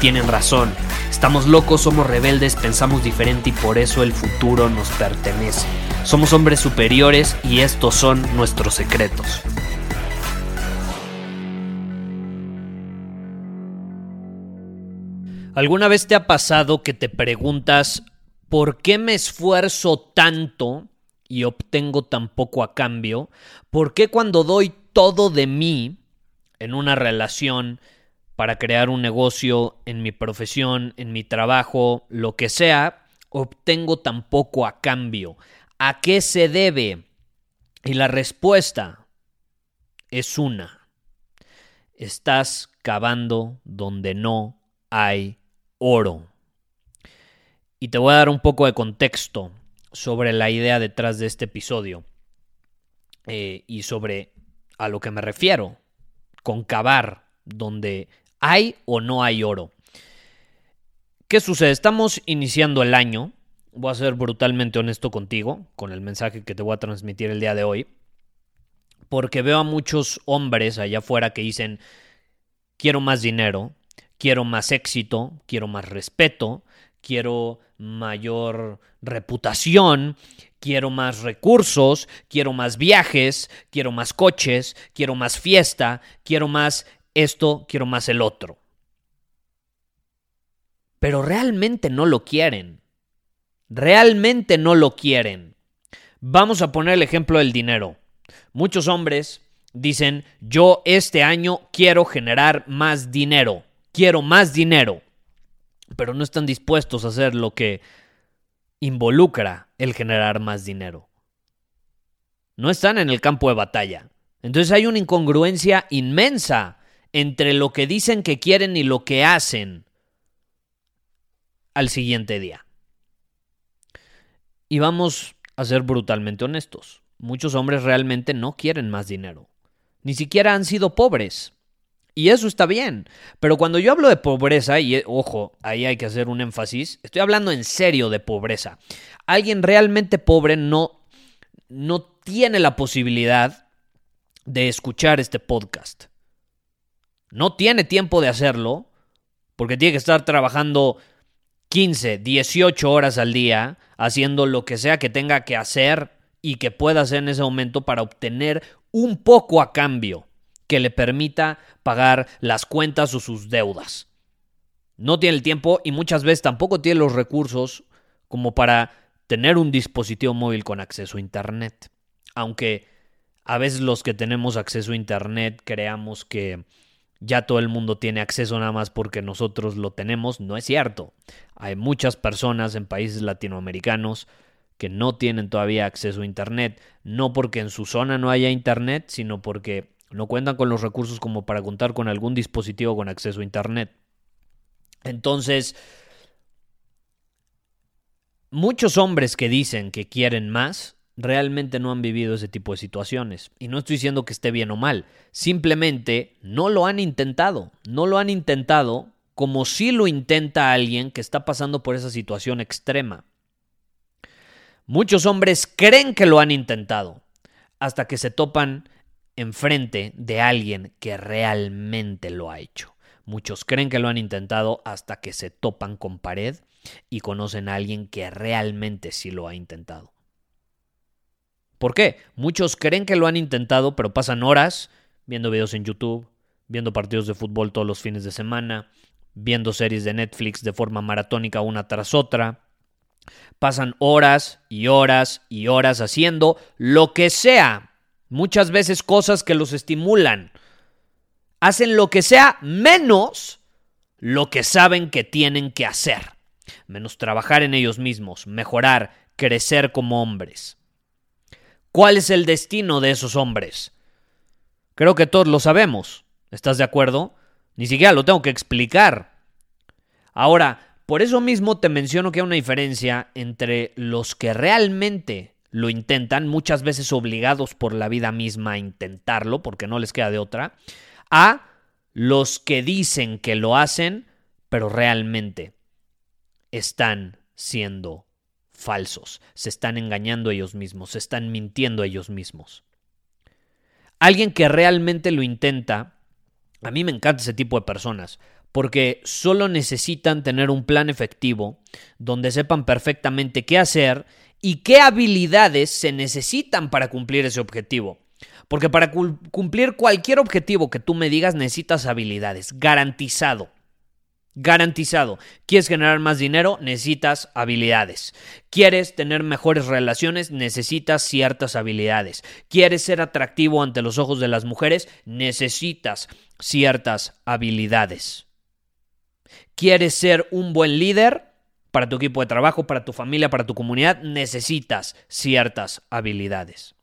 tienen razón. Estamos locos, somos rebeldes, pensamos diferente y por eso el futuro nos pertenece. Somos hombres superiores y estos son nuestros secretos. ¿Alguna vez te ha pasado que te preguntas por qué me esfuerzo tanto y obtengo tan poco a cambio? ¿Por qué cuando doy todo de mí en una relación para crear un negocio, en mi profesión, en mi trabajo, lo que sea, obtengo tan poco a cambio? ¿A qué se debe? Y la respuesta es una. Estás cavando donde no hay oro. Y te voy a dar un poco de contexto sobre la idea detrás de este episodio eh, y sobre a lo que me refiero con cavar donde hay o no hay oro. ¿Qué sucede? Estamos iniciando el año. Voy a ser brutalmente honesto contigo con el mensaje que te voy a transmitir el día de hoy. Porque veo a muchos hombres allá afuera que dicen, quiero más dinero, quiero más éxito, quiero más respeto, quiero mayor reputación, quiero más recursos, quiero más viajes, quiero más coches, quiero más fiesta, quiero más esto, quiero más el otro. Pero realmente no lo quieren. Realmente no lo quieren. Vamos a poner el ejemplo del dinero. Muchos hombres dicen, yo este año quiero generar más dinero quiero más dinero, pero no están dispuestos a hacer lo que involucra el generar más dinero. No están en el campo de batalla. Entonces hay una incongruencia inmensa entre lo que dicen que quieren y lo que hacen al siguiente día. Y vamos a ser brutalmente honestos. Muchos hombres realmente no quieren más dinero. Ni siquiera han sido pobres. Y eso está bien. Pero cuando yo hablo de pobreza, y eh, ojo, ahí hay que hacer un énfasis, estoy hablando en serio de pobreza. Alguien realmente pobre no, no tiene la posibilidad de escuchar este podcast. No tiene tiempo de hacerlo porque tiene que estar trabajando 15, 18 horas al día haciendo lo que sea que tenga que hacer y que pueda hacer en ese momento para obtener un poco a cambio que le permita pagar las cuentas o sus deudas. No tiene el tiempo y muchas veces tampoco tiene los recursos como para tener un dispositivo móvil con acceso a Internet. Aunque a veces los que tenemos acceso a Internet creamos que ya todo el mundo tiene acceso nada más porque nosotros lo tenemos, no es cierto. Hay muchas personas en países latinoamericanos que no tienen todavía acceso a Internet, no porque en su zona no haya Internet, sino porque no cuentan con los recursos como para contar con algún dispositivo con acceso a Internet. Entonces, muchos hombres que dicen que quieren más realmente no han vivido ese tipo de situaciones. Y no estoy diciendo que esté bien o mal, simplemente no lo han intentado. No lo han intentado como si lo intenta alguien que está pasando por esa situación extrema. Muchos hombres creen que lo han intentado hasta que se topan enfrente de alguien que realmente lo ha hecho. Muchos creen que lo han intentado hasta que se topan con pared y conocen a alguien que realmente sí lo ha intentado. ¿Por qué? Muchos creen que lo han intentado, pero pasan horas viendo videos en YouTube, viendo partidos de fútbol todos los fines de semana, viendo series de Netflix de forma maratónica una tras otra. Pasan horas y horas y horas haciendo lo que sea Muchas veces cosas que los estimulan. Hacen lo que sea menos lo que saben que tienen que hacer. menos trabajar en ellos mismos, mejorar, crecer como hombres. ¿Cuál es el destino de esos hombres? Creo que todos lo sabemos. ¿Estás de acuerdo? Ni siquiera lo tengo que explicar. Ahora, por eso mismo te menciono que hay una diferencia entre los que realmente lo intentan, muchas veces obligados por la vida misma a intentarlo, porque no les queda de otra, a los que dicen que lo hacen, pero realmente están siendo falsos, se están engañando ellos mismos, se están mintiendo ellos mismos. Alguien que realmente lo intenta, a mí me encanta ese tipo de personas, porque solo necesitan tener un plan efectivo donde sepan perfectamente qué hacer y qué habilidades se necesitan para cumplir ese objetivo. Porque para cumplir cualquier objetivo que tú me digas necesitas habilidades, garantizado. Garantizado. ¿Quieres generar más dinero? Necesitas habilidades. ¿Quieres tener mejores relaciones? Necesitas ciertas habilidades. ¿Quieres ser atractivo ante los ojos de las mujeres? Necesitas ciertas habilidades. ¿Quieres ser un buen líder? Para tu equipo de trabajo, para tu familia, para tu comunidad, necesitas ciertas habilidades.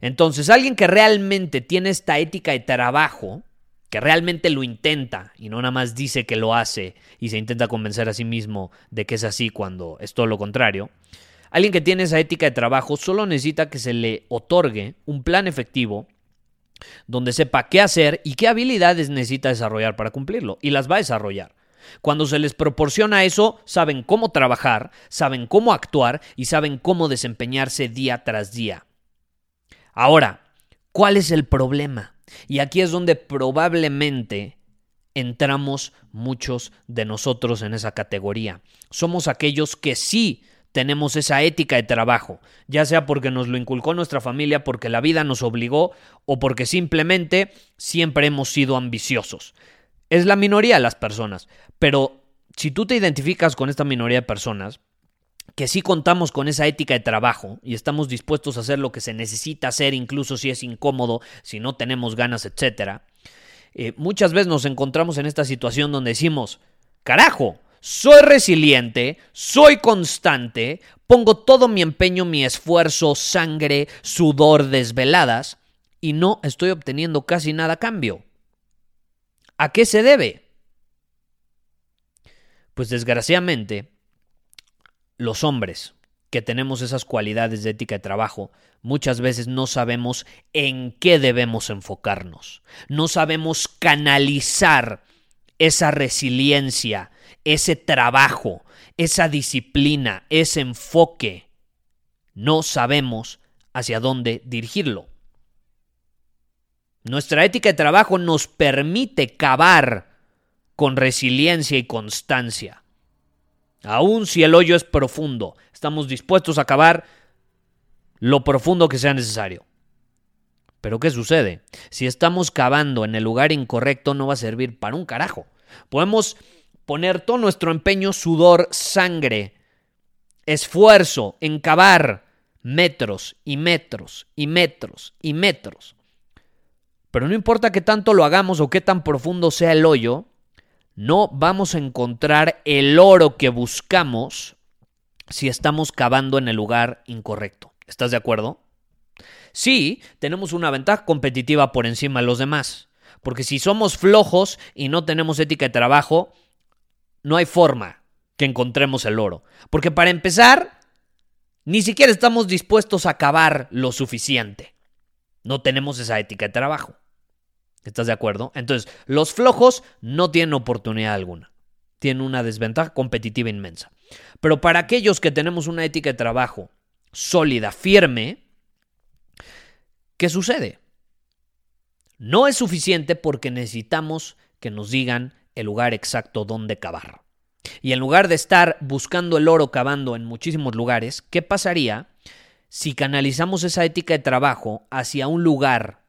Entonces, alguien que realmente tiene esta ética de trabajo, que realmente lo intenta y no nada más dice que lo hace y se intenta convencer a sí mismo de que es así cuando es todo lo contrario, alguien que tiene esa ética de trabajo solo necesita que se le otorgue un plan efectivo donde sepa qué hacer y qué habilidades necesita desarrollar para cumplirlo y las va a desarrollar. Cuando se les proporciona eso, saben cómo trabajar, saben cómo actuar y saben cómo desempeñarse día tras día. Ahora, ¿cuál es el problema? Y aquí es donde probablemente entramos muchos de nosotros en esa categoría. Somos aquellos que sí tenemos esa ética de trabajo, ya sea porque nos lo inculcó nuestra familia, porque la vida nos obligó o porque simplemente siempre hemos sido ambiciosos. Es la minoría de las personas, pero si tú te identificas con esta minoría de personas, que sí contamos con esa ética de trabajo y estamos dispuestos a hacer lo que se necesita hacer, incluso si es incómodo, si no tenemos ganas, etc. Eh, muchas veces nos encontramos en esta situación donde decimos, carajo, soy resiliente, soy constante, pongo todo mi empeño, mi esfuerzo, sangre, sudor, desveladas, y no estoy obteniendo casi nada a cambio. ¿A qué se debe? Pues desgraciadamente, los hombres que tenemos esas cualidades de ética de trabajo, muchas veces no sabemos en qué debemos enfocarnos. No sabemos canalizar esa resiliencia, ese trabajo, esa disciplina, ese enfoque. No sabemos hacia dónde dirigirlo. Nuestra ética de trabajo nos permite cavar con resiliencia y constancia. Aun si el hoyo es profundo, estamos dispuestos a cavar lo profundo que sea necesario. Pero ¿qué sucede? Si estamos cavando en el lugar incorrecto no va a servir para un carajo. Podemos poner todo nuestro empeño, sudor, sangre, esfuerzo en cavar metros y metros y metros y metros. Pero no importa qué tanto lo hagamos o qué tan profundo sea el hoyo, no vamos a encontrar el oro que buscamos si estamos cavando en el lugar incorrecto. ¿Estás de acuerdo? Sí, tenemos una ventaja competitiva por encima de los demás. Porque si somos flojos y no tenemos ética de trabajo, no hay forma que encontremos el oro. Porque para empezar, ni siquiera estamos dispuestos a cavar lo suficiente. No tenemos esa ética de trabajo. ¿Estás de acuerdo? Entonces, los flojos no tienen oportunidad alguna. Tienen una desventaja competitiva inmensa. Pero para aquellos que tenemos una ética de trabajo sólida, firme, ¿qué sucede? No es suficiente porque necesitamos que nos digan el lugar exacto donde cavar. Y en lugar de estar buscando el oro cavando en muchísimos lugares, ¿qué pasaría si canalizamos esa ética de trabajo hacia un lugar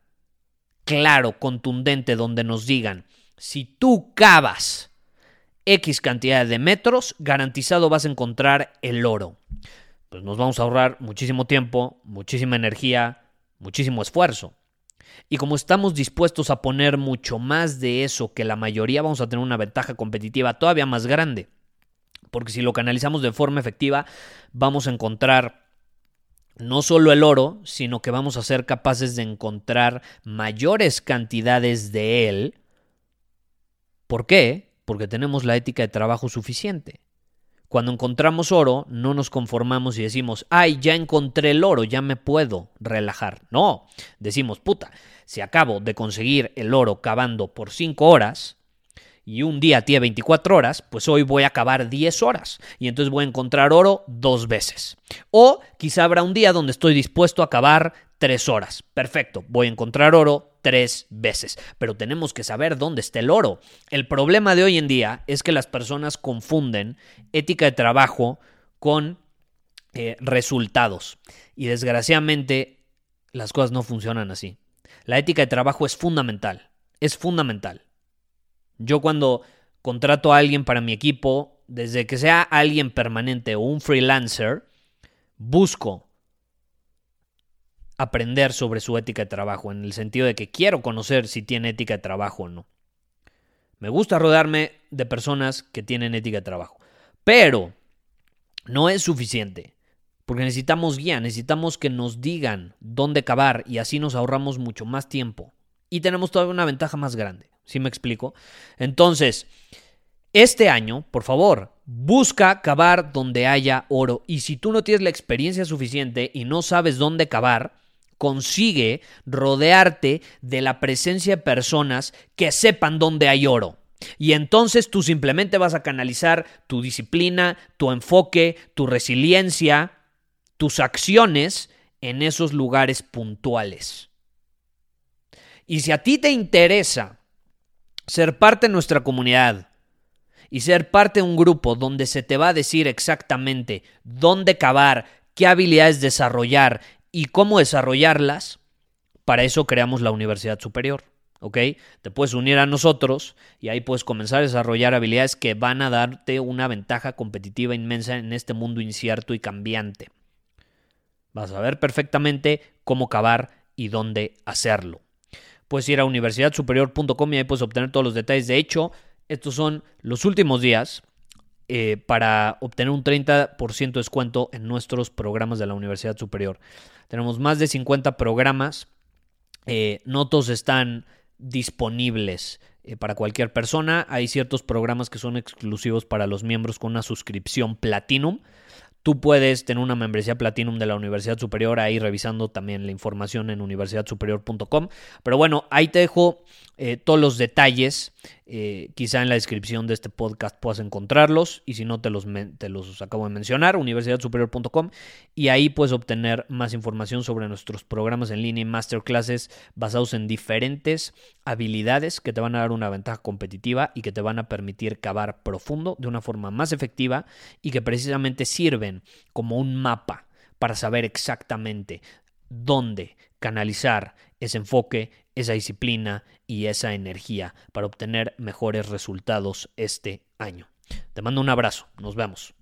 claro, contundente, donde nos digan, si tú cavas X cantidad de metros, garantizado vas a encontrar el oro. Pues nos vamos a ahorrar muchísimo tiempo, muchísima energía, muchísimo esfuerzo. Y como estamos dispuestos a poner mucho más de eso que la mayoría, vamos a tener una ventaja competitiva todavía más grande. Porque si lo canalizamos de forma efectiva, vamos a encontrar no solo el oro, sino que vamos a ser capaces de encontrar mayores cantidades de él. ¿Por qué? Porque tenemos la ética de trabajo suficiente. Cuando encontramos oro, no nos conformamos y decimos, ay, ya encontré el oro, ya me puedo relajar. No, decimos, puta, si acabo de conseguir el oro cavando por 5 horas, y un día tiene 24 horas, pues hoy voy a acabar 10 horas y entonces voy a encontrar oro dos veces. O quizá habrá un día donde estoy dispuesto a acabar 3 horas. Perfecto, voy a encontrar oro tres veces. Pero tenemos que saber dónde está el oro. El problema de hoy en día es que las personas confunden ética de trabajo con eh, resultados. Y desgraciadamente las cosas no funcionan así. La ética de trabajo es fundamental. Es fundamental. Yo cuando contrato a alguien para mi equipo, desde que sea alguien permanente o un freelancer, busco aprender sobre su ética de trabajo, en el sentido de que quiero conocer si tiene ética de trabajo o no. Me gusta rodearme de personas que tienen ética de trabajo, pero no es suficiente, porque necesitamos guía, necesitamos que nos digan dónde cavar y así nos ahorramos mucho más tiempo y tenemos todavía una ventaja más grande. ¿Sí me explico? Entonces, este año, por favor, busca cavar donde haya oro. Y si tú no tienes la experiencia suficiente y no sabes dónde cavar, consigue rodearte de la presencia de personas que sepan dónde hay oro. Y entonces tú simplemente vas a canalizar tu disciplina, tu enfoque, tu resiliencia, tus acciones en esos lugares puntuales. Y si a ti te interesa ser parte de nuestra comunidad y ser parte de un grupo donde se te va a decir exactamente dónde cavar, qué habilidades desarrollar y cómo desarrollarlas, para eso creamos la Universidad Superior. ¿Ok? Te puedes unir a nosotros y ahí puedes comenzar a desarrollar habilidades que van a darte una ventaja competitiva inmensa en este mundo incierto y cambiante. Vas a ver perfectamente cómo cavar y dónde hacerlo puedes ir a universidadsuperior.com y ahí puedes obtener todos los detalles. De hecho, estos son los últimos días eh, para obtener un 30% de descuento en nuestros programas de la Universidad Superior. Tenemos más de 50 programas. Eh, no todos están disponibles eh, para cualquier persona. Hay ciertos programas que son exclusivos para los miembros con una suscripción Platinum. Tú puedes tener una membresía Platinum de la Universidad Superior ahí revisando también la información en universidadsuperior.com. Pero bueno, ahí te dejo eh, todos los detalles. Eh, quizá en la descripción de este podcast puedas encontrarlos y si no te los, te los acabo de mencionar, universidadsuperior.com y ahí puedes obtener más información sobre nuestros programas en línea y masterclasses basados en diferentes habilidades que te van a dar una ventaja competitiva y que te van a permitir cavar profundo de una forma más efectiva y que precisamente sirven como un mapa para saber exactamente dónde canalizar ese enfoque, esa disciplina y esa energía para obtener mejores resultados este año. Te mando un abrazo, nos vemos.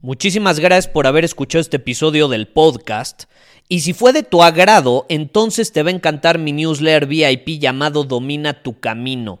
Muchísimas gracias por haber escuchado este episodio del podcast. Y si fue de tu agrado, entonces te va a encantar mi newsletter VIP llamado Domina tu Camino.